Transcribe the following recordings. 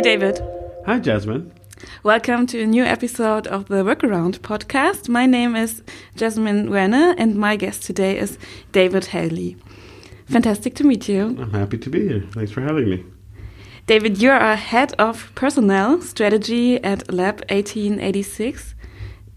Hi, David. Hi, Jasmine. Welcome to a new episode of the Workaround podcast. My name is Jasmine Werner, and my guest today is David Hailey. Fantastic to meet you. I'm happy to be here. Thanks for having me. David, you're a head of personnel strategy at Lab 1886.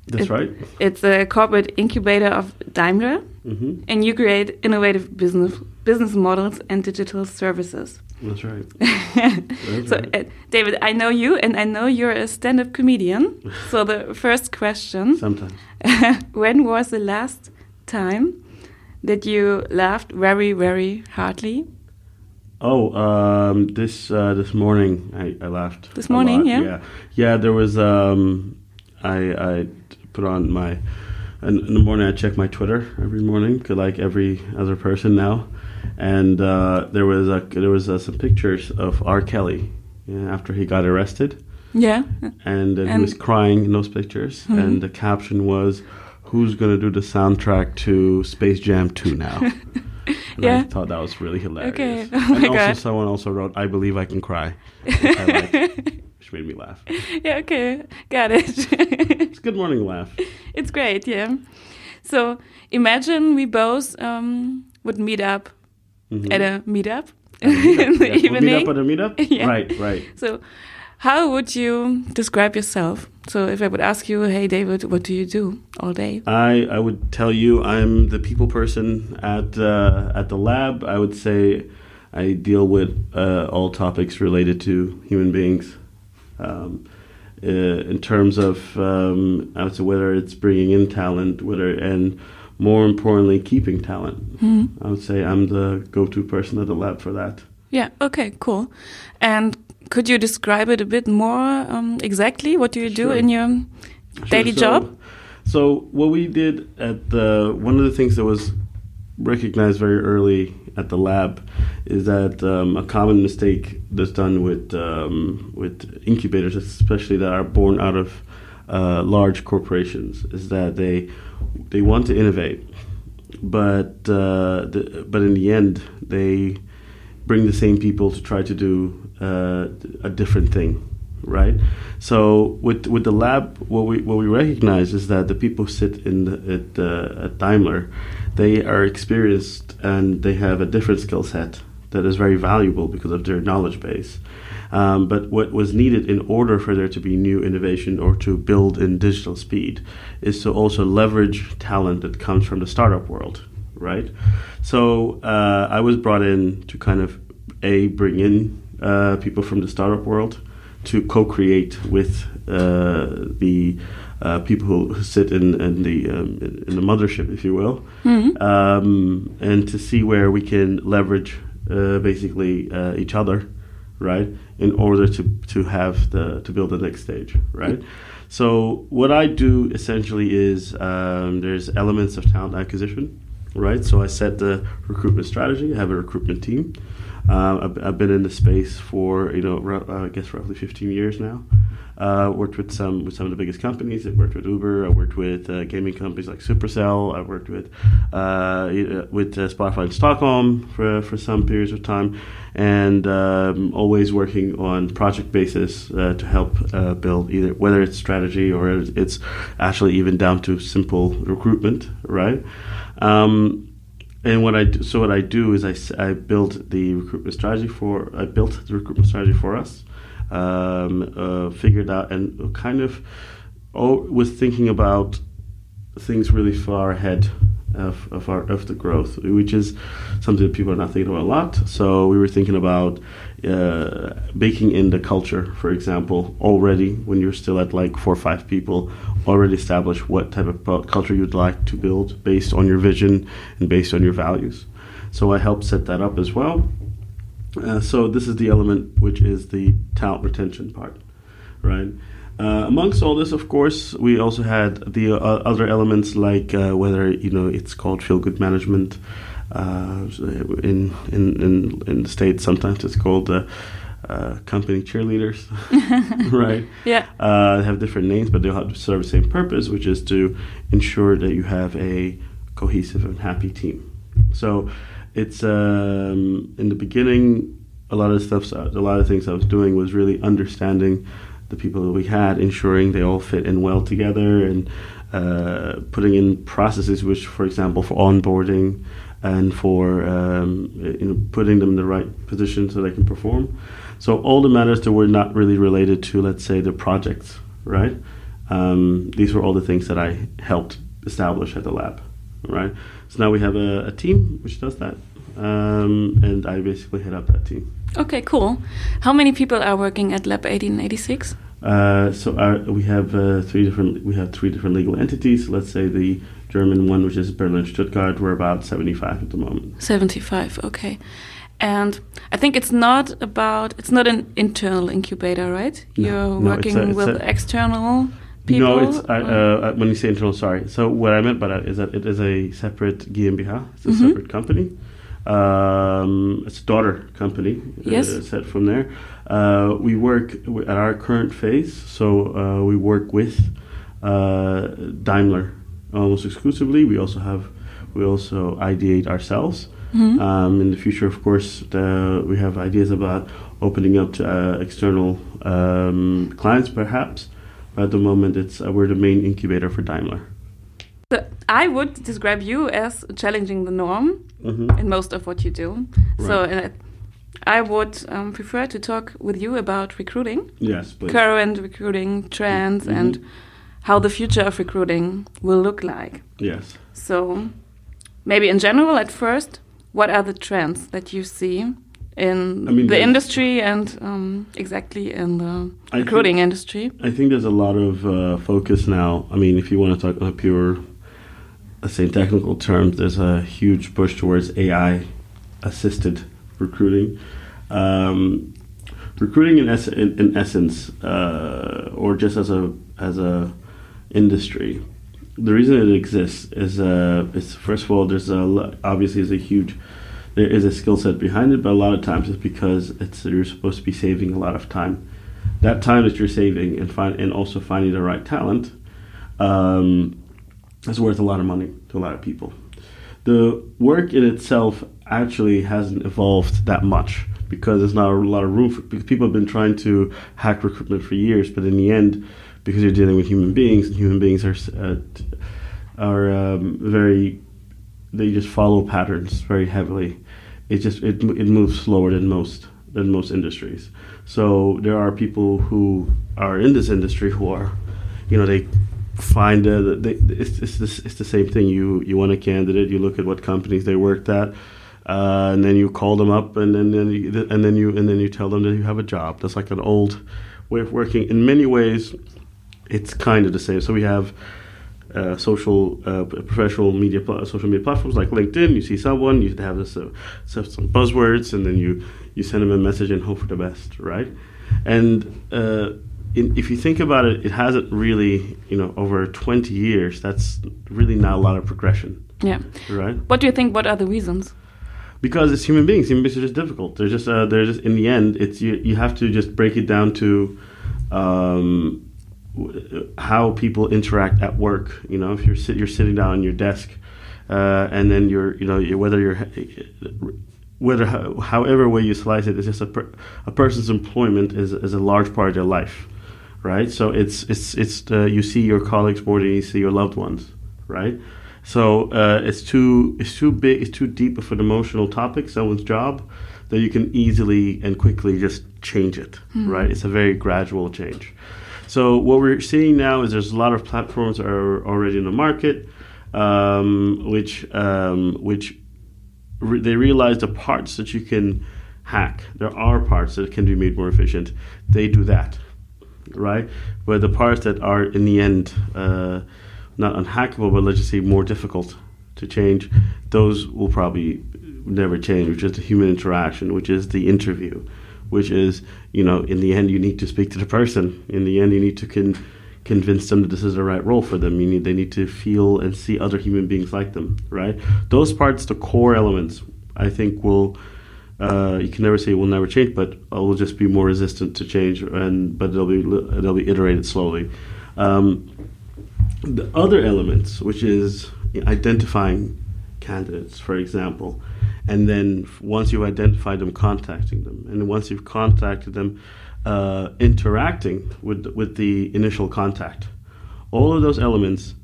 That's It- right. It's a corporate incubator of Daimler, hmm and you create innovative business business models and digital services. That's right. That's So, right. uh, David, I know you, and I know you're a stand-up comedian. so the first question: Sometimes. When was the last time that you laughed very, very hardly? Oh, um, this uh, this morning I, I laughed. This morning, yeah? yeah, yeah. There was um, I I put on my in, in the morning. I check my Twitter every morning, like every other person now, and uh, there was a, there was uh, some pictures of R. Kelly yeah, after he got arrested. Yeah. and, uh, he was crying in those pictures. Mhm. And the caption was, "Who's gonna do the soundtrack to Space Jam 2 now?" And Yeah. I thought that was really hilarious. Okay. Oh and also, God. someone also wrote, "I believe I can cry," which, liked, which made me laugh. yeah. Okay. Got it. It's good morning laugh. it's great. Yeah. So imagine we both um, would meet up Mhm. at a meetup At a meetup, in the yeah. We'll evening. meet up at a meetup. Yeah. Right, right. So, how would you describe yourself? So, if I would ask you, "Hey, David, what do you do all day?" I, I would tell you I'm the people person at uh, at the lab. I would say I deal with uh, all topics related to human beings. Um, uh, in terms of um, I would say whether it's bringing in talent, whether and more importantly keeping talent. Hmm. I would say I'm the go-to person at the lab for that. Yeah. Okay. Cool. And could you describe it a bit more um, exactly? What do you do Sure. in your daily so, job? So what we did at the one of the things that was recognized very early at the lab is that um, a common mistake that's done with um, with incubators, especially that are born out of uh, large corporations, is that they they want to innovate, but uh, the, but in the end they bring the same people to try to do uh, a different thing, right? So with with the lab, what we what we recognize is that the people sit in the, at uh, at Daimler, they are experienced and they have a different skill set that is very valuable because of their knowledge base. Um, but what was needed in order for there to be new innovation or to build in digital speed is to also leverage talent that comes from the startup world, right? So uh, I was brought in to kind of a bring in uh, people from the startup world to co-create with uh, the uh, people who sit in, in the um, in the mothership, if you will, Mhm. um, and to see where we can leverage uh, basically uh, each other, right, in order to to have the to build the next stage, right. So what I do essentially is um, there's elements of talent acquisition, right. So I set the recruitment strategy. I have a recruitment team. Um, I've, I've been in the space for you know uh, I guess roughly 15 years now. Uh, worked with some with some of the biggest companies. I've worked with Uber. I worked with uh, gaming companies like Supercell. I've worked with uh, with uh, Spotify in Stockholm for for some periods of time, and um, always working on project basis uh, to help uh, build either whether it's strategy or it's actually even down to simple recruitment, right? Um, and what I do, so what I do is I, I build the recruitment strategy for I built the recruitment strategy for us, um, uh, figured out and kind of oh, was thinking about things really far ahead of, of our of the growth, which is something that people are not thinking about a lot. So we were thinking about uh, baking in the culture, for example, already when you're still at like four or five people, already establish what type of culture you'd like to build based on your vision and based on your values. So I helped set that up as well. Uh, so this is the element which is the talent retention part, right? Uh, amongst all this, of course, we also had the uh, other elements like uh, whether you know it's called feel good management. Uh, in, in in in the states, sometimes it's called uh, uh, company cheerleaders, right? Yeah. Uh, they have different names, but they all have to serve the same purpose, which is to ensure that you have a cohesive and happy team. So it's um, in the beginning a lot of stuff, a lot of things I was doing was really understanding the people that we had, ensuring they all fit in well together, and uh, putting in processes which, for example, for onboarding and for um, you know putting them in the right position so they can perform. So all the matters that were not really related to, let's say, the projects, right? Um, these were all the things that I helped establish at the lab, right? So now we have a, a team which does that, um, and I basically head up that team. Okay, cool. How many people are working at Lab 1886? Uh, so our, we have uh, three different we have three different legal entities. Let's say the German one, which is Berlin Stuttgart, we're about seventy five at the moment. Seventy five, okay. And I think it's not about it's not an internal incubator, right? No, You're no, working it's a- it's with a- external people. No, it's I, uh, when you say internal. Sorry. So what I meant by that is that it is a separate GmbH. It's a Mhm. separate company. Um, it's a daughter company. Yes. Uh, set from there. Uh, we work at our current phase. So uh, we work with uh, Daimler almost exclusively. We also have we also ideate ourselves. Mhm. Um, in the future, of course, the, we have ideas about opening up to uh, external um, clients, perhaps. But at the moment, it's uh, we're the main incubator for Daimler. So I would describe you as challenging the norm Mm-hmm. in most of what you do. So uh, I would um, prefer to talk with you about recruiting, Yes, please. current recruiting trends, Mhm. and how the future of recruiting will look like. Yes. So, maybe in general, at first, what are the trends that you see in I mean, the industry and um, exactly in the I recruiting industry? I think there's a lot of uh, focus now. I mean, if you want to talk on a pure, let's say, technical terms, there's a huge push towards AI assisted recruiting. Um, recruiting, in, ess- in, in essence, uh, or just as a as a industry, the reason it exists is, uh, first of all, there's a obviously is a huge there is a skill set behind it, but a lot of times it's because it's you're supposed to be saving a lot of time. That time that you're saving and find and also finding the right talent um, is worth a lot of money to a lot of people. The work in itself actually hasn't evolved that much because there's not a lot of room for because people have been trying to hack recruitment for years, but in the end, because you're dealing with human beings and human beings are uh, are um, very they just follow patterns very heavily. It just it, it moves slower than most than most industries. So there are people who are in this industry who are, you know, they find uh, they, it's it's, it's the same thing. You you want a candidate, you look at what companies they worked at, uh, and then you call them up, and then, then you, and then you and then you tell them that you have a job. That's like an old way of working. In many ways, it's kind of the same. So we have uh, social, uh, professional media, pl- social media platforms like LinkedIn. You see someone, you have this, uh, some some buzzwords, and then you you send them a message and hope for the best, right? And uh, in, if you think about it, it hasn't really, you know, over 20 years. That's really not a lot of progression, Yeah. right? What do you think? What are the reasons? because it's human beings. Human beings are just difficult. They're just uh, they're just in the end. It's you. You have to just break it down to um, how people interact at work. You know, if you're sit, you're sitting down on your desk, uh, and then you're you know whether you're whether however way you slice it, it's just a per, a person's employment is is a large part of their life, right? So it's it's it's the, you see your colleagues more than you see your loved ones, right? So uh, it's too it's too big it's too deep of an emotional topic someone's job that you can easily and quickly just change it right it's a very gradual change so what we're seeing now is there's a lot of platforms are already in the market um, which um, which re- they realize the parts that you can hack. There are parts that can be made more efficient. They do that right? But the parts that are in the end uh, not unhackable, but let's just say more difficult to change, those will probably never change, which is the human interaction, which is the interview, which is, you know, in the end, you need to speak to the person. In the end, you need to con- convince them that this is the right role for them. You need, they need to feel and see other human beings like them, right? Those parts, the core elements, I think will. Uh, you can never say it will never change, but it will just be more resistant to change, and but they'll be they'll be iterated slowly. Um, the other elements, which is identifying candidates, for example, and then once you've identified them, contacting them, and once you've contacted them, uh, interacting with with the initial contact. All of those elements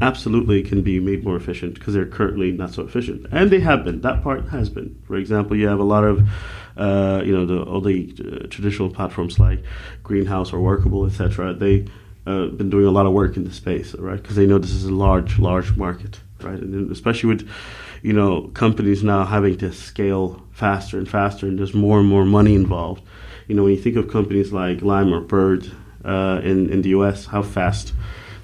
absolutely can be made more efficient because they're currently not so efficient, and they have been. That part has been. For example, you have a lot of, uh, you know, the all the uh, traditional platforms like Greenhouse or Workable, etc. They uh, been doing a lot of work in the space, right? Because they know this is a large, large market, right? And especially with, you know, companies now having to scale faster and faster, and there's more and more money involved. You know, when you think of companies like Lime or Bird uh, in in the U.S., how fast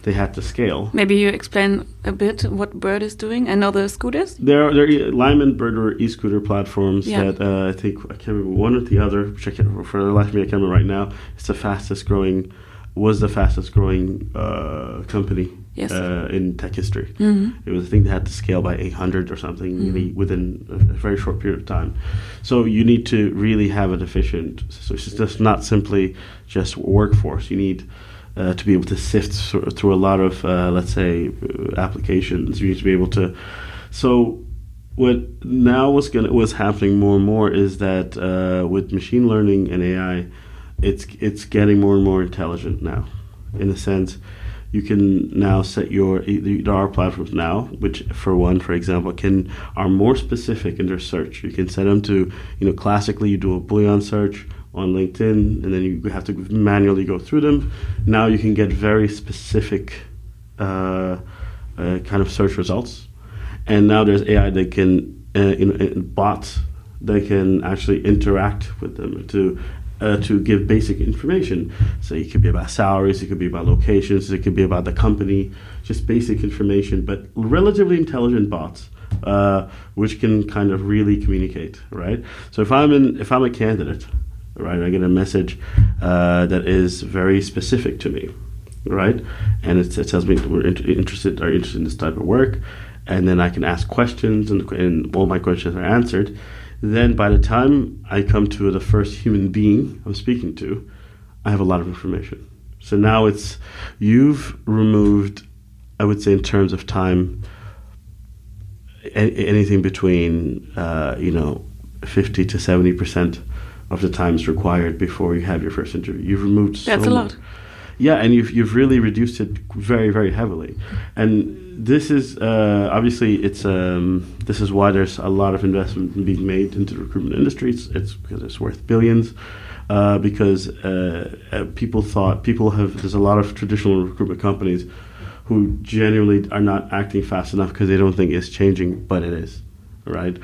they had to scale. Maybe you explain a bit what Bird is doing. and other scooters. There, there, Lime and Bird are e-scooter platforms Yeah. that uh, I think I can't remember one or the other. Which I can't, for the life of me, I can't remember right now. It's the fastest growing, was the fastest growing uh, company Yes. uh, in tech history. Mhm. It was, a thing they had to scale by 800 or something Mm-hmm. really within a, very short period of time. So you need to really have it efficient. So it's just not simply just workforce. You need uh, to be able to sift through, through a lot of, uh, let's say, uh, applications. You need to be able to. So what now was going was happening more and more is that uh, with machine learning and AI, it's it's getting more and more intelligent now. In a sense, you can now set your there are platforms now which, for one, for example, can are more specific in their search. You can set them to you know classically you do a boolean search on LinkedIn and then you have to manually go through them. Now you can get very specific uh, uh, kind of search results and now there's AI that can uh, you know bots that can actually interact with them to uh, to give basic information. So it could be about salaries, it could be about locations, it could be about the company, just basic information, but relatively intelligent bots. Uh, which can kind of really communicate, right? So if I'm in, if I'm a candidate, right, I get a message uh, that is very specific to me, right? And it, it tells me we're inter- interested are interested in this type of work, and then I can ask questions, and, and all my questions are answered. Then by the time I come to the first human being I'm speaking to, I have a lot of information. So now it's you've removed, I would say, in terms of time, a- anything between uh, you know fifty to seventy percent of the times required before you have your first interview. You've removed so That's a much. Yeah, and you've you've really reduced it very very heavily, and this is uh, obviously it's um, this is why there's a lot of investment being made into the recruitment industry. It's, it's because it's worth billions. Uh, because uh, uh, people thought people have there's a lot of traditional recruitment companies who genuinely are not acting fast enough because they don't think it's changing, but it is, right?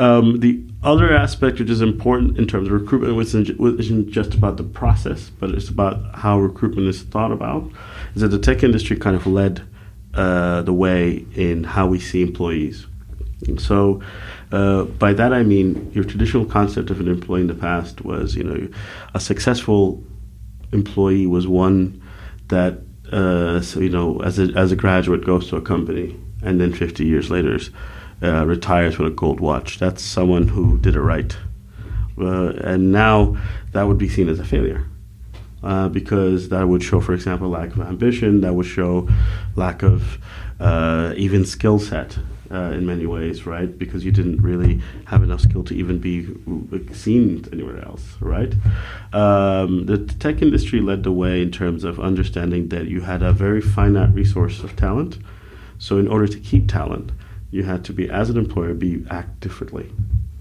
Um, the other aspect which is important in terms of recruitment isn't just about the process, but it's about how recruitment is thought about, is that the tech industry kind of led uh, the way in how we see employees. And so, uh, by that I mean your traditional concept of an employee in the past was, you know, a successful employee was one that, uh, so, you know, as a, as a graduate goes to a company and then 50 years later uh, retires with a gold watch. That's someone who did it right. Uh, and now that would be seen as a failure. Uh, because that would show, for example, lack of ambition. That would show lack of uh, even skill set uh, in many ways, right? Because you didn't really have enough skill to even be seen anywhere else, right? Um, the tech industry led the way in terms of understanding that you had a very finite resource of talent. So, in order to keep talent, you had to be, as an employer, be act differently,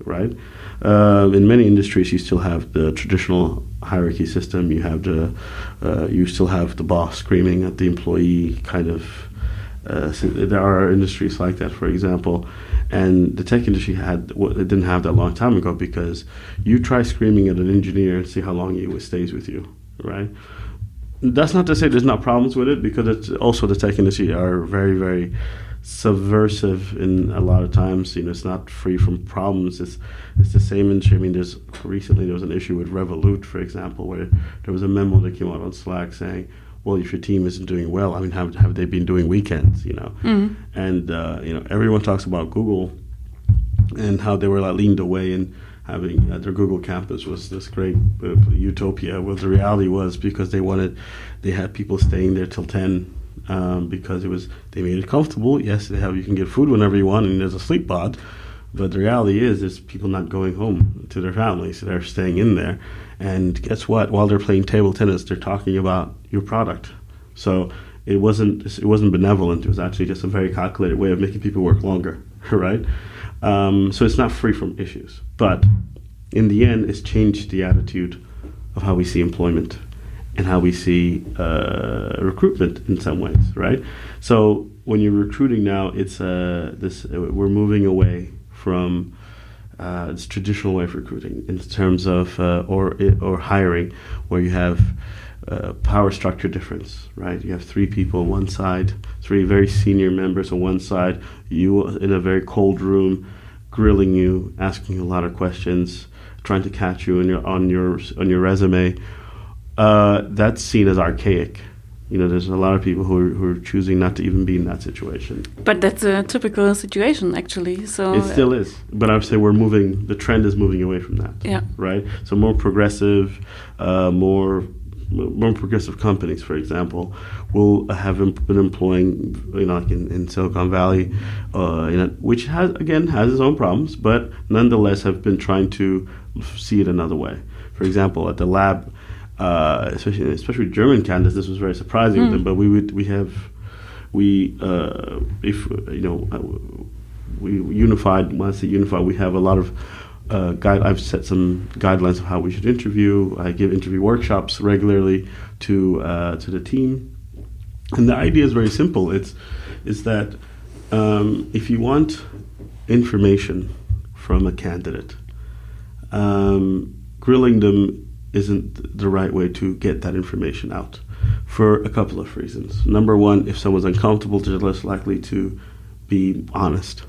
right? Uh, in many industries, you still have the traditional hierarchy system. You have the, uh, you still have the boss screaming at the employee, kind of. Uh, there are industries like that, for example, and the tech industry had well, it didn't have that long time ago because you try screaming at an engineer and see how long he stays with you, right? That's not to say there's not problems with it because it's also the tech industry are very very subversive in a lot of times. You know, it's not free from problems. It's it's the same industry. I mean, there's recently there was an issue with Revolut, for example, where there was a memo that came out on Slack saying, "Well, if your team isn't doing well, I mean, have have they been doing weekends? You know?" Mhm. And uh, you know, everyone talks about Google and how they were like leaned away and having uh, their Google campus was this great uh, utopia. Well, the reality was because they wanted, they had people staying there till ten um, because it was they made it comfortable. Yes, they have you can get food whenever you want, and there's a sleep pod, But the reality is, there's people not going home to their families; they're staying in there. And guess what? While they're playing table tennis, they're talking about your product. So it wasn't it wasn't benevolent. It was actually just a very calculated way of making people work longer, right? Um, so it's not free from issues, but in the end, it's changed the attitude of how we see employment and how we see uh, recruitment in some ways, right? So when you're recruiting now, it's uh, this we're moving away from uh, this traditional way of recruiting in terms of uh, or or hiring, where you have uh, power structure difference, right? You have three people on one side, three very senior members on one side, you in a very cold room, grilling you, asking you a lot of questions, trying to catch you on your on your on your resume uh, that's seen as archaic. You know, there's a lot of people who are, who are choosing not to even be in that situation. But that's a typical situation, actually. So it still is. But I would say we're moving. The trend is moving away from that. Yeah. Right. So more progressive, uh, more more progressive companies, for example, will have been employing, you know, like in, in Silicon Valley, uh, you know, which has again has its own problems, but nonetheless have been trying to see it another way. For example, at the lab uh, especially especially German candidates, this was very surprising mm. them. But we would we have we uh, if you know uh, we unified. When I say unified, we have a lot of uh, guide. I've set some guidelines of how we should interview. I give interview workshops regularly to uh, to the team, and the idea is very simple. It's is that um, if you want information from a candidate, um, grilling them isn't the right way to get that information out for a couple of reasons. Number one, if someone's uncomfortable, they're less likely to be honest.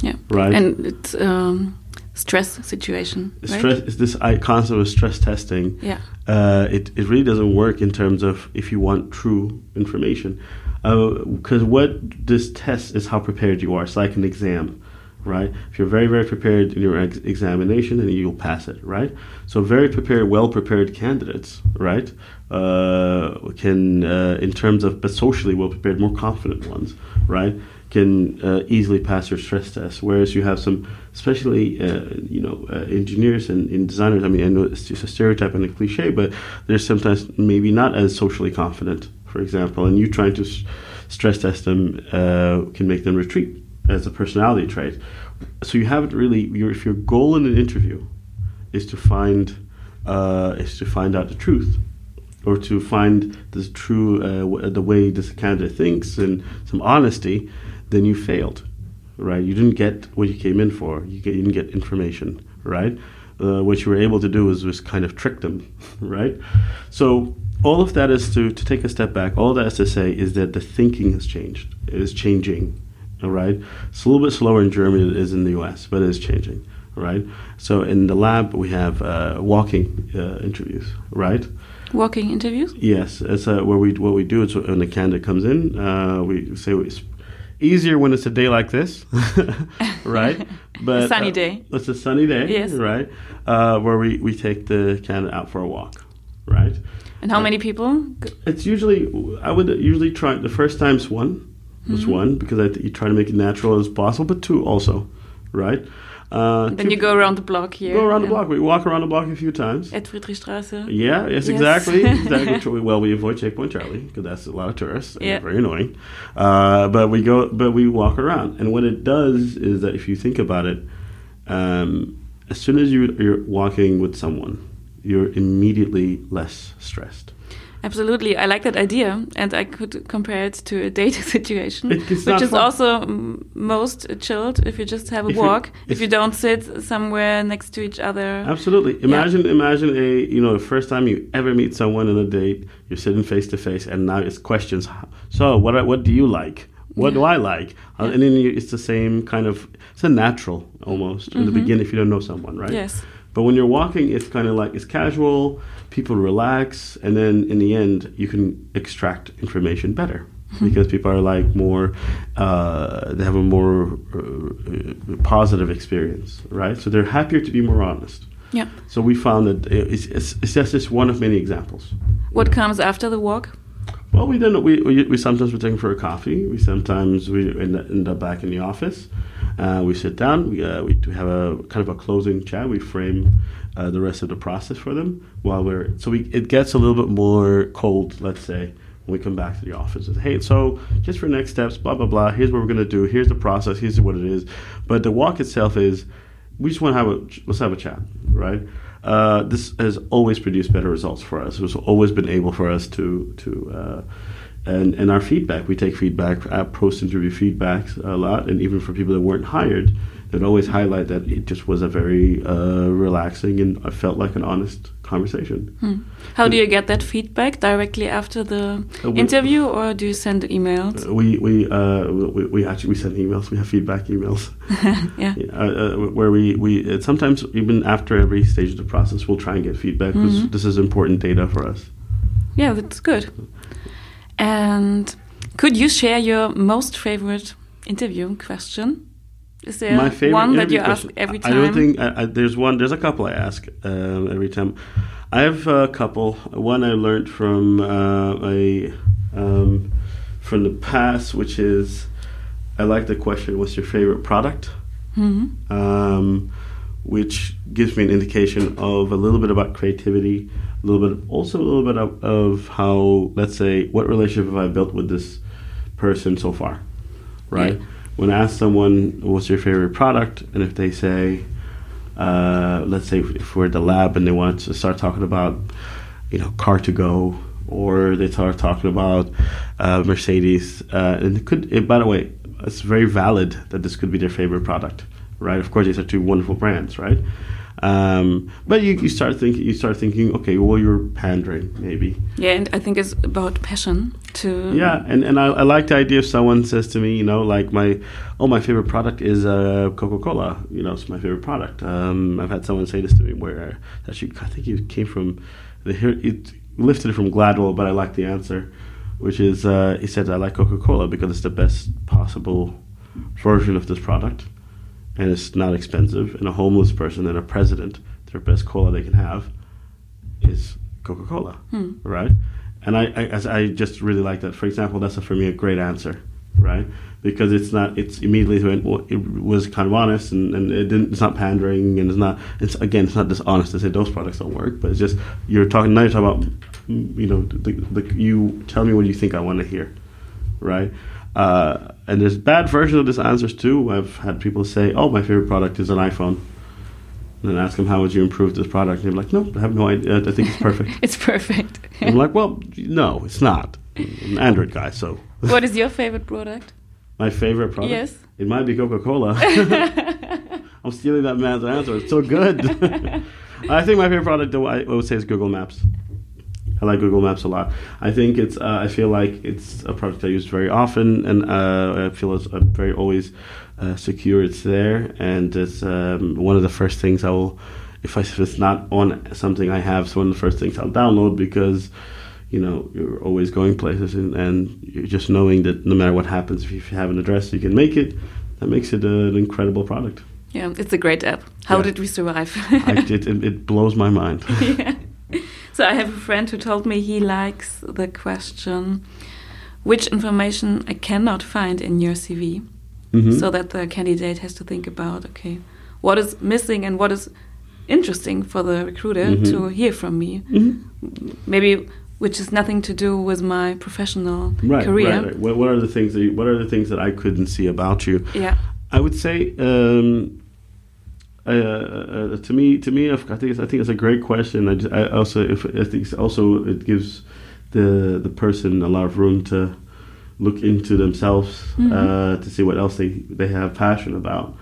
Yeah. Right. And it's um, stress situation. Right? Stress is this concept of stress testing. Yeah. Uh, it it really doesn't work in terms of if you want true information, because uh, what this test is how prepared you are. It's like an exam right? If you're very, very prepared in your ex- examination, then you'll pass it, right? So, very prepared, well prepared candidates, right, uh, can, uh, in terms of, but socially well prepared, more confident ones, right, can uh, easily pass your stress test. Whereas you have some, especially, uh, you know, uh, engineers and, and, designers, I mean, I know it's just a stereotype and a cliche, but they're sometimes maybe not as socially confident, for example, and you trying to stress test them uh, can make them retreat as a personality trait. So you haven't really. Your, if your goal in an interview is to find uh, is to find out the truth, or to find the true uh, w- the way this candidate thinks and some honesty, then you failed, right? You didn't get what you came in for. You, get, you didn't get information, right? Uh, what you were able to do was was kind of trick them, right? So all of that is to to take a step back. All that is to say is that the thinking has changed. It is changing all right, it's a little bit slower in Germany than it is in the U.S., but it is changing. Right. So in the lab we have uh, walking uh, interviews. Right. Walking interviews. Yes, it's uh, where we what we do is when the candidate comes in, uh, we say it's easier when it's a day like this, right? But a sunny uh, day. It's a sunny day. Yes. Right. Uh, where we we take the candidate out for a walk. Right. And how many people? It's usually I would usually try the first time's one was mm-hmm. one because I th- you try to make it natural as possible, but two also, right? Uh, then you go around the block here. Go around the block. We walk around the block a few times. At Friedrichstraße. Yeah, yes, yes. exactly. exactly. well, we avoid Checkpoint Charlie because that's a lot of tourists. And yeah. very annoying. Uh, but we go, but we walk around, and what it does is that if you think about it, um, as soon as you, you're walking with someone, you're immediately less stressed. Absolutely, I like that idea, and I could compare it to a dating situation, which is fun. also most chilled if you just have a if walk. if you don't sit somewhere next to each other. Absolutely. Imagine, yeah. imagine a you know the first time you ever meet someone on a date. You're sitting face to face, and now it's questions. So, what what do you like? What yeah. do I like? Uh, yeah. and then you, it's the same kind of. It's a natural almost in the mm-hmm. beginning if you don't know someone, right? Yes. But when you're walking, it's kind of like it's casual. People relax, and then in the end, you can extract information better mm-hmm. because people are like more. Uh, they have a more uh, positive experience, right? So they're happier to be more honest. Yeah. So we found that it's, it's, it's just one of many examples. What comes after the walk? Well, we don't. We, we, we sometimes we're taking for a coffee. We sometimes we end, end up back in the office. Uh, we sit down. We, uh, we have a kind of a closing chat. We frame uh, the rest of the process for them while we're so we it gets a little bit more cold. Let's say when we come back to the office. And, hey, so just for next steps, blah blah blah. Here's what we're gonna do. Here's the process. Here's what it is. But the walk itself is we just want to have a let's have a chat, right? Uh, this has always produced better results for us. It's always been able for us to to uh, and and our feedback. We take feedback, uh, post interview feedbacks a lot, and even for people that weren't hired, they'd always highlight that it just was a very uh, relaxing and I felt like an honest conversation. Hmm. How do you get that feedback directly after the uh, we, interview, or do you send emails? Uh, we we, uh, we, we actually we send emails. We have feedback emails. yeah. Uh, where we we sometimes even after every stage of the process, we'll try and get feedback because mm -hmm. this is important data for us. Yeah, that's good. And could you share your most favorite interview question? Is there My favorite one that you question, ask every time? I don't think I, I, there's one. There's a couple I ask uh, every time. I have a couple. One I learned from uh, a um, from the past, which is I like the question, "What's your favorite product?" Mm-hmm. Um, which gives me an indication of a little bit about creativity, a little bit, also a little bit of, of how, let's say, what relationship have I built with this person so far, right? Yeah. When I ask someone, what's your favorite product? And if they say, uh, let's say if we're at the lab and they want to start talking about, you know, car2go, or they start talking about uh, Mercedes, uh, and it could, it, by the way, it's very valid that this could be their favorite product, right? Of course, these are two wonderful brands, right? Um, but you, you start thinking, you start thinking, okay, well, you're pandering, maybe. Yeah, and I think it's about passion too. Yeah, and and I, I like the idea if someone says to me, you know, like my, oh, my favorite product is uh, Coca Cola. You know, it's my favorite product. Um, I've had someone say this to me where actually I think it came from the it lifted it from Gladwell, but I like the answer, which is uh, he said I like Coca Cola because it's the best possible version of this product and it's not expensive, and a homeless person and a president, their best cola they can have is Coca Cola, hmm. right? And I, I, I just really like that. For example, that's a, for me a great answer, right? Because it's not, it's immediately went, well, it was kind of honest, and, and it didn't, it's not pandering, and it's not, it's again, it's not dishonest to say those products don't work, but it's just you're talking now. You're talking about, you know, the, the, you tell me what you think I want to hear, right? Uh, and there's bad versions of these answers too. I've had people say, "Oh, my favorite product is an iPhone," and then ask them, "How would you improve this product?" And they're like, "No, I have no idea. I think it's perfect." it's perfect. I'm like, "Well, no, it's not. I'm an Android guy, so." what is your favorite product? My favorite product? Yes. It might be Coca Cola. I'm stealing that man's answer. It's so good. I think my favorite product, though, I would say, is Google Maps. I like Google Maps a lot. I think it's. Uh, I feel like it's a product I use very often, and uh, I feel it's I'm very always uh, secure. It's there, and it's um, one of the first things I will. If, I, if it's not on something I have, it's one of the first things I'll download because you know you're always going places, and, and you're just knowing that no matter what happens, if you have an address, you can make it. That makes it an incredible product. Yeah, it's a great app. How yeah. did we survive? I, it, it blows my mind. yeah. So I have a friend who told me he likes the question, which information I cannot find in your CV, mm -hmm. so that the candidate has to think about, okay, what is missing and what is interesting for the recruiter mm -hmm. to hear from me. Mm -hmm. Maybe which has nothing to do with my professional right, career. Right, right. What, what are the things that you, what are the things that I couldn't see about you? Yeah, I would say um, uh, uh, to me, to me, I think it's, I think it's a great question. I, just, I also, if, I think also it gives the the person a lot of room to look into themselves mm-hmm. uh, to see what else they they have passion about.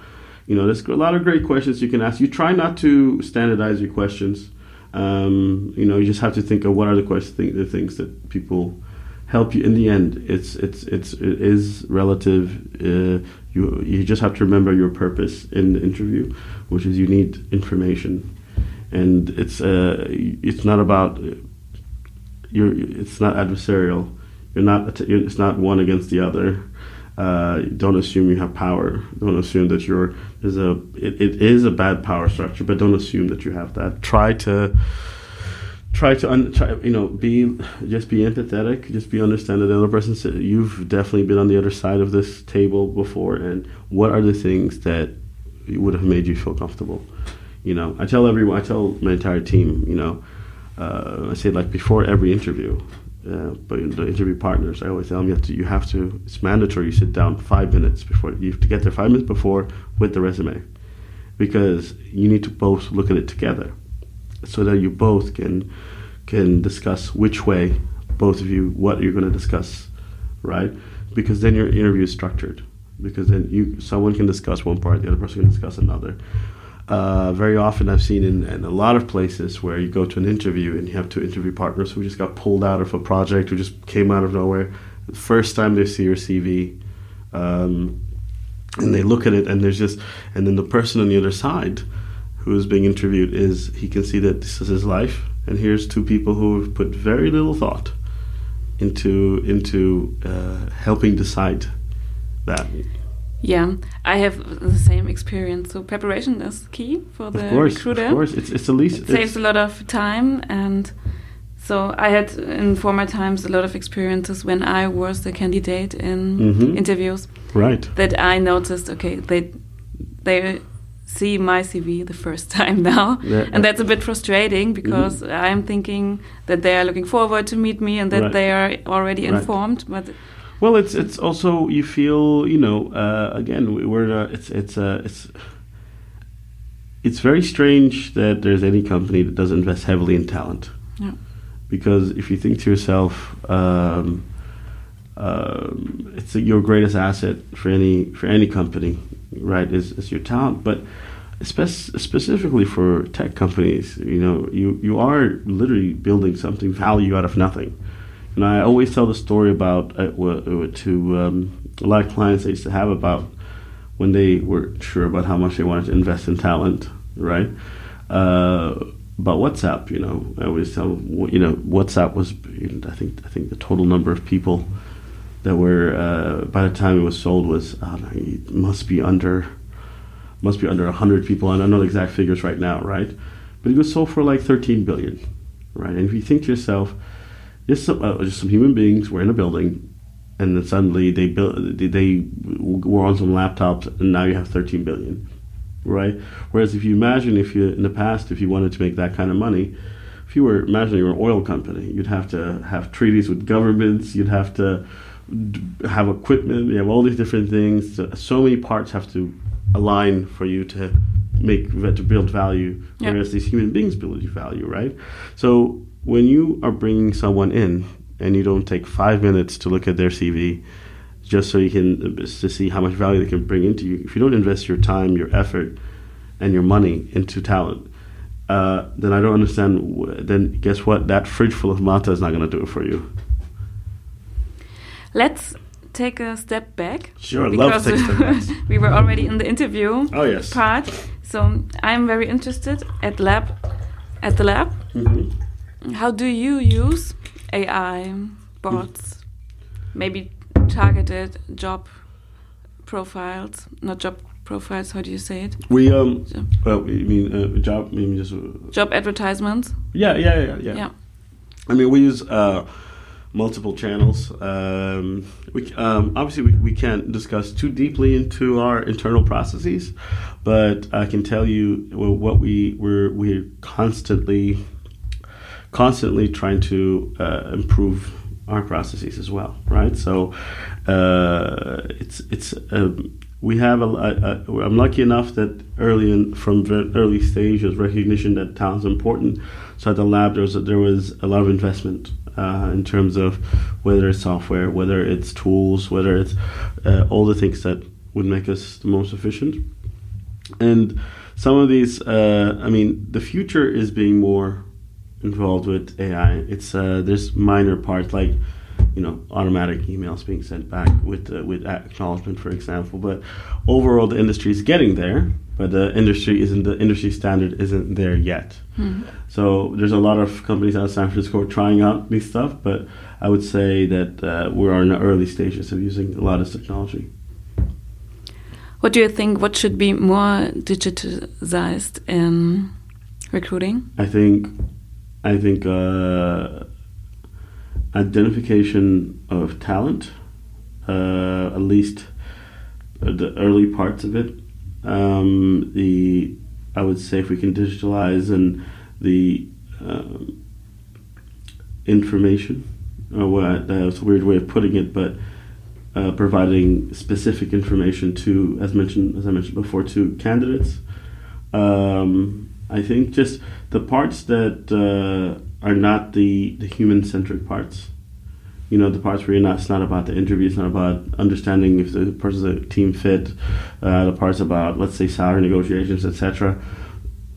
You know, there's a lot of great questions you can ask. You try not to standardize your questions. Um, you know, you just have to think of what are the questions, the things that people help you in the end. It's it's it's it is relative. Uh, you you just have to remember your purpose in the interview, which is you need information, and it's uh it's not about you're it's not adversarial. You're not it's not one against the other. Uh, don't assume you have power. Don't assume that you're is a it, it is a bad power structure, but don't assume that you have that. Try to try to un- try, you know be just be empathetic just be understand that the other person you've definitely been on the other side of this table before and what are the things that would have made you feel comfortable? You know i tell everyone i tell my entire team you know uh, i say like before every interview uh, but the interview partners i always tell them you have to you have to it's mandatory you sit down five minutes before you have to get there five minutes before with the resume because you need to both look at it together so that you both can can discuss which way both of you what you're going to discuss, right? Because then your interview is structured. Because then you someone can discuss one part, the other person can discuss another. Uh, very often, I've seen in, in, a lot of places where you go to an interview and you have two interview partners who just got pulled out of a project, who just came out of nowhere. The first time they see your CV, um, and they look at it, and there's just, and then the person on the other side who is being interviewed is he can see that this is his life, and here's two people who have put very little thought into into uh, helping decide that. Yeah, I have the same experience. So preparation is key for the of course, recruiter. Of course, it's it's the least. It saves a lot of time, and so I had in former times a lot of experiences when I was the candidate in mm -hmm. interviews. Right. That I noticed. Okay, they they see my CV the first time now, yeah, and that's a bit frustrating because mm -hmm. I'm thinking that they are looking forward to meet me and that right. they are already right. informed. But well, it's it's also you feel you know uh, again we're uh, it's it's uh, it's it's very strange that there's any company that doesn't invest heavily in talent. Yeah. Because if you think to yourself. Um, um, it's your greatest asset for any for any company, right? Is, is your talent, but spe- specifically for tech companies, you know, you you are literally building something value out of nothing. And I always tell the story about uh, to um, a lot of clients I used to have about when they were sure about how much they wanted to invest in talent, right? Uh, about WhatsApp, you know, I always tell you know, WhatsApp was, I think, I think the total number of people that were uh, by the time it was sold was it must be under must be under 100 people. I don't know the exact figures right now right? But it was sold for like 13 billion right? And if you think to yourself just some, uh, just some human beings were in a building and then suddenly they built they, they were on some laptops and now you have 13 billion right? Whereas if you imagine if you in the past if you wanted to make that kind of money if you were imagining you were an oil company you'd have to have treaties with governments you'd have to have equipment, you have all these different things. So, many parts have to align for you to make to build value, yep. whereas these human beings build value, right? So when you are bringing someone in and you don't take five minutes to look at their CV, just so you can to see how much value they can bring into you, if you don't invest your time, your effort, and your money into talent, uh, then I don't understand. Then guess what? That fridge full of Mate is not going to do it for you. Let's take a step back. Sure, love to take we were already in the interview oh, yes. part. So I'm very interested at lab at the lab. Mm -hmm. How do you use AI bots? Mm. Maybe targeted job profiles, not job profiles. How do you say it? We um. So, well, you mean uh, job? Maybe just uh, job advertisements. Yeah, yeah, yeah, yeah. Yeah. I mean, we use. Uh, multiple channels. Um, we, um, obviously, we, we can't discuss too deeply into our internal processes, but I can tell you what we we're we're constantly constantly trying to uh, improve our processes as well, right? So uh, it's it's. Um, we have a, a, a, I'm lucky enough that early in, from early stage there's recognition that talent's important. So at the lab there was a, there was a lot of investment uh, in terms of whether it's software, whether it's tools, whether it's uh, all the things that would make us the most efficient. And some of these, uh, I mean, the future is being more involved with AI. It's uh, there's minor parts like you know automatic emails being sent back with uh, with acknowledgement, for example. But overall, the industry is getting there but the industry isn't the industry standard isn't there yet. Hmm. So there's a lot of companies out of San Francisco trying out these stuff, but I would say that uh, we're in the early stages of using a lot of technology. What do you think? What should be more digitized in recruiting? I think I think uh, identification of talent, uh, at least the early parts of it. Um, the I would say if we can digitalize and the um, information, or what that's a weird way of putting it, but uh, providing specific information to, as mentioned, as I mentioned before, to candidates. Um, I think just the parts that uh, are not the the human centric parts. You know, the parts where you're not. It's not about the interview. It's not about understanding if the person's a team fit. Uh, the parts about, let's say, salary negotiations, etc.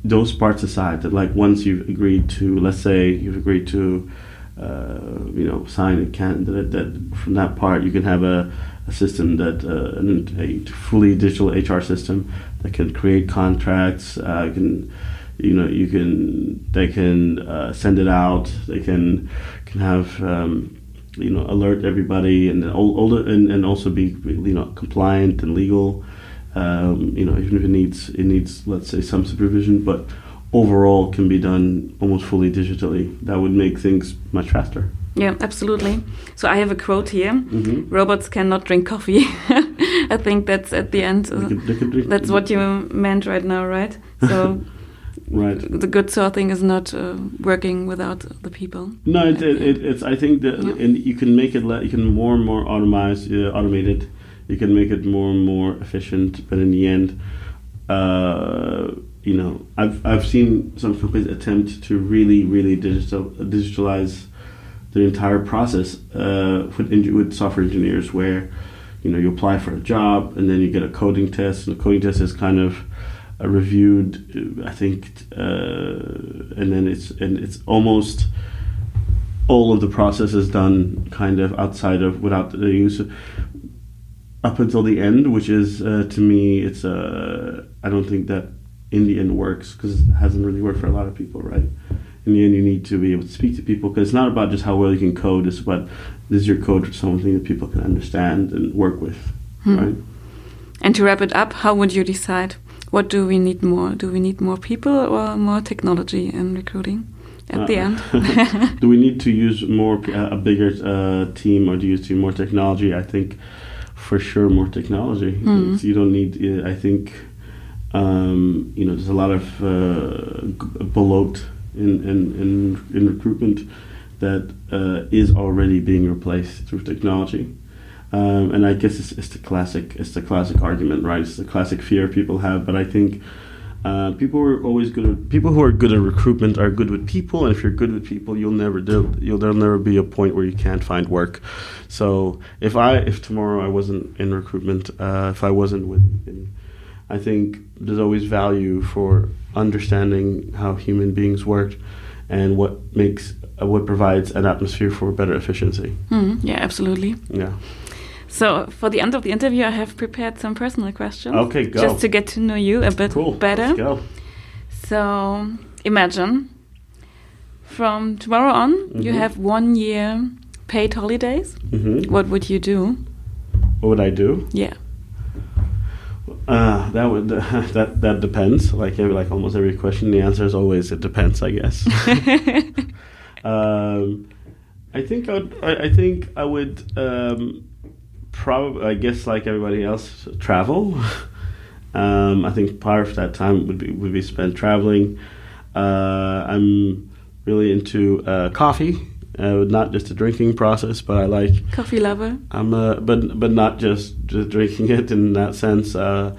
Those parts aside, that like once you've agreed to, let's say, you've agreed to uh, you know, sign a candidate that from that part you can have a, a system that uh, a fully digital HR system that can create contracts, uh, can you know you can they can uh, send it out, they can can have um, you know alert everybody and all, all and, and also be you know compliant and legal. Um, you know even if it needs it needs let's say some supervision, but overall can be done almost fully digitally. That would make things much faster. Yeah, absolutely. So I have a quote here: mm -hmm. "Robots cannot drink coffee." I think that's at the end. They could, they could drink, that's what you meant right now, right? So. right. The good sorting is not uh, working without the people. No, it, it, it, it's. I think that yeah. and you can make it. You can more and more automate, uh, automate it. You can make it more and more efficient, but in the end, uh, you know, I've I've seen some companies attempt to really really digital digitalize the entire process uh, with with software engineers, where you know you apply for a job and then you get a coding test, and the coding test is kind of reviewed, I think, uh, and then it's and it's almost all of the process is done kind of outside of without the use of up until the end, which is uh, to me, it's a. Uh, I don't think that in the end works because it hasn't really worked for a lot of people, right? In the end, you need to be able to speak to people because it's not about just how well you can code. It's about this is your code something that people can understand and work with, hmm. right? And to wrap it up, how would you decide? What do we need more? Do we need more people or more technology in recruiting? At uh, the end, do we need to use more uh, a bigger uh, team or do you see more technology? I think for sure more technology. Mm. You don't need. I think um, you know, there's a lot of uh, bloat in, in, in, in recruitment that uh, is already being replaced through technology. Um, and I guess it's, it's, the classic it's the classic argument, right? It's the classic fear people have. But I think uh, people are always good. At, people who are good at recruitment are good with people, and if you're good with people, you'll never do. You'll there'll never be a point where you can't find work. So if I if tomorrow I wasn't in recruitment, uh, if I wasn't with in, I think there's always value for understanding how human beings work and what makes uh, what provides an atmosphere for better efficiency. Mm, yeah, absolutely. Yeah. So for the end of the interview, I have prepared some personal questions. Okay, go. Just to get to know you a bit cool. better. Let's go. So imagine from tomorrow on, mm -hmm. you mm-hmm. have one year paid holidays. Mm -hmm. What would you do? What would I do? Yeah. Uh, that would that that depends. Like every, like almost every question, the answer is always it depends. I guess. um, I think I would. I, I think I would. Um, probably, I guess, like everybody else, travel. um, I think part of that time would be would be spent traveling. Uh, I'm really into uh, coffee uh, not just a drinking process, but I like coffee lover. I'm a, but but not just, just drinking it in that sense. Uh,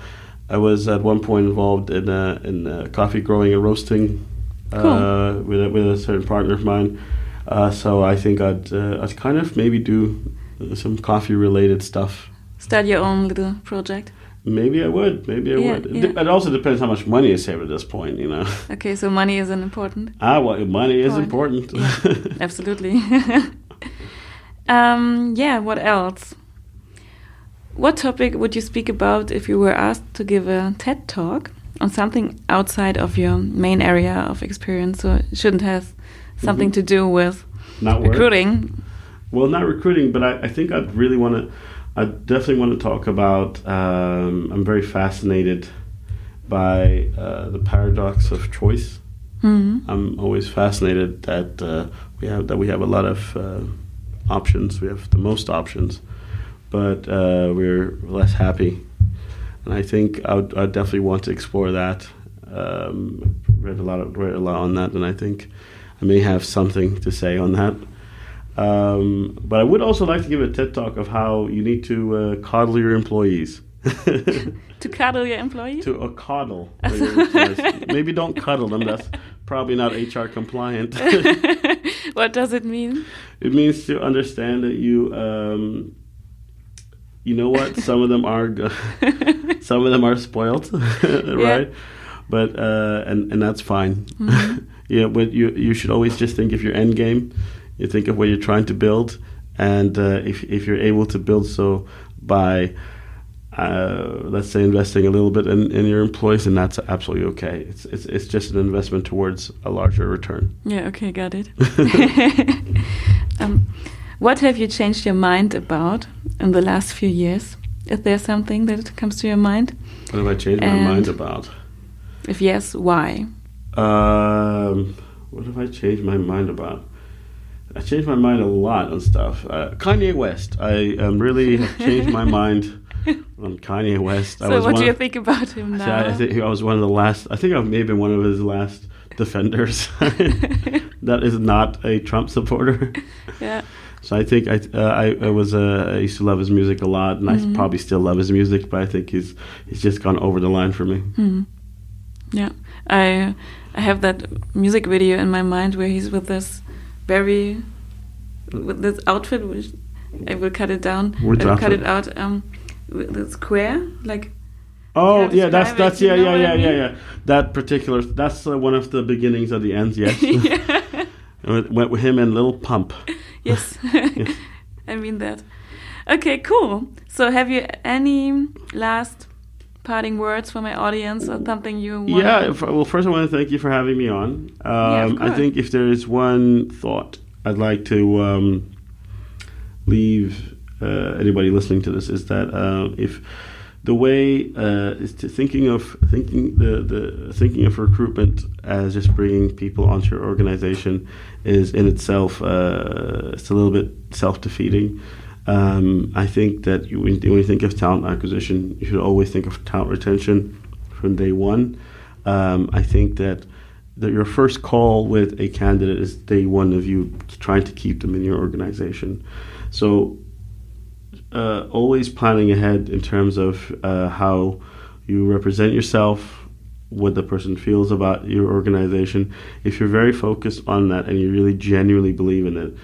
I was at one point involved in in coffee growing and roasting uh, cool. with a, with a certain partner of mine. Uh, so I think I'd I'd kind of maybe do some coffee related stuff. Start your own little project. Maybe I would. Maybe I yeah, would. Yeah. It also depends how much money I save at this point, you know. Okay, so money isn't important. Ah, well, money is important. Absolutely. um, yeah. What else? What topic would you speak about if you were asked to give a TED talk on something outside of your main area of experience? So it shouldn't have something mm -hmm. to do with not recruiting. Work. Well, not recruiting, but I, I think I'd really want to I definitely want to talk about. Um, I'm very fascinated by uh, the paradox of choice Mm-hmm. I'm always fascinated that uh, we have that we have a lot of uh, options. We have the most options, but uh, we're less happy. And I think I would, I definitely want to explore that. Um, read a lot of, read a lot on that, and I think I may have something to say on that. Um, but I would also like to give a TED talk of how you need to uh, coddle your employees. to coddle your employees? To uh, coddle. Maybe don't cuddle them. That's probably not HR compliant. what does it mean? It means to understand that you, um, you know what? Some of them are, some of them are spoiled, right? Yeah. But uh, and and that's fine. Mm-hmm. yeah, but you you should always just think of your end game you think of what you're trying to build, and uh, if if you're able to build so by uh, let's say investing a little bit in, in your employees, and that's absolutely okay. It's, it's it's just an investment towards a larger return. Yeah. Okay. Got it. um, what have you changed your mind about in the last few years? Is there something that comes to your mind? What have I changed and my mind about? If yes, why? Um, what have I changed my mind about? I changed my mind a lot on stuff. Uh, Kanye West. I um, really have changed my mind on Kanye West. So, what do you think about him now? I, think I was one of the last. I think I may have been one of his last defenders. that is not a Trump supporter. Yeah. So I think I uh, I, I, was uh, I used to love his music a lot, and mm-hmm. I probably still love his music, but I think he's he's just gone over the line for me. Mm-hmm. Yeah, I I have that music video in my mind where he's with this very with this outfit which I will cut it down. Which I will cut it out. Um, the square like. Oh yeah, that's that's yeah yeah yeah yeah yeah. That particular that's uh, one of the beginnings of the ends. Yes. went with him and Lil Pump. Yes. yes. I mean that. Okay, cool. So, have you any last parting words for my audience or something you want yeah well first i want to thank you for having me on. Um, yeah, i think if there is one thought i'd like to um, leave uh, anybody listening to this is that uh, if the way uh, is to thinking of thinking the, the thinking of recruitment as just bringing people onto your organization is in itself uh, it's a little bit self-defeating um, I think that you, when you think of talent acquisition, you should always think of talent retention from day one. Um, I think that, that your first call with a candidate is day one of you trying to keep them in your organization. So, uh, always planning ahead in terms of uh, how you represent yourself, what the person feels about your organization. If you're very focused on that and you really genuinely believe in it,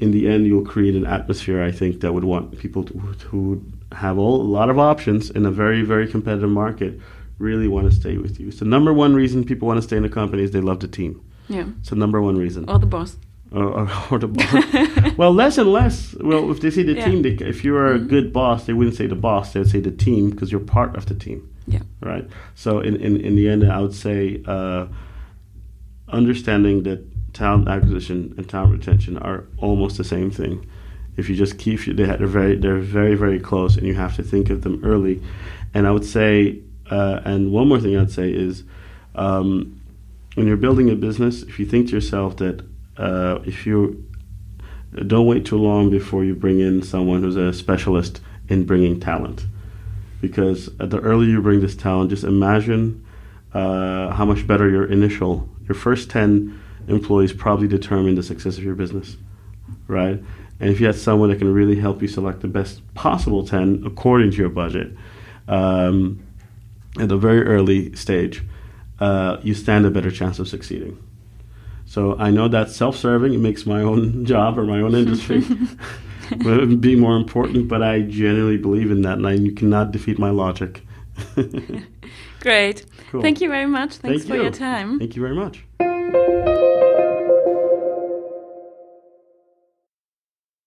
in the end, you'll create an atmosphere, I think, that would want people to, who have all, a lot of options in a very, very competitive market really want to stay with you. So, number one reason people want to stay in a company is they love the team. Yeah. It's the number one reason. Or the boss. Or, or, or the boss. well, less and less. Well, if they say the yeah. team, they, if you're mm-hmm. a good boss, they wouldn't say the boss. They would say the team because you're part of the team. Yeah. Right. So, in, in, in the end, I would say uh, understanding that talent acquisition and talent retention are almost the same thing. If you just keep they they're very they're very very close, and you have to think of them early. And I would say, uh, and one more thing I'd say is, um, when you're building a business, if you think to yourself that uh, if you don't wait too long before you bring in someone who's a specialist in bringing talent, because the earlier you bring this talent, just imagine uh, how much better your initial your first ten employees probably determine the success of your business, right? And if you have someone that can really help you select the best possible 10 according to your budget um, at a very early stage, uh, you stand a better chance of succeeding. So I know that's self serving, it makes my own job or my own industry be more important, but I genuinely believe in that and I, you cannot defeat my logic. Great. Cool. Thank you very much. Thanks Thank for you. your time. Thank you very much. Música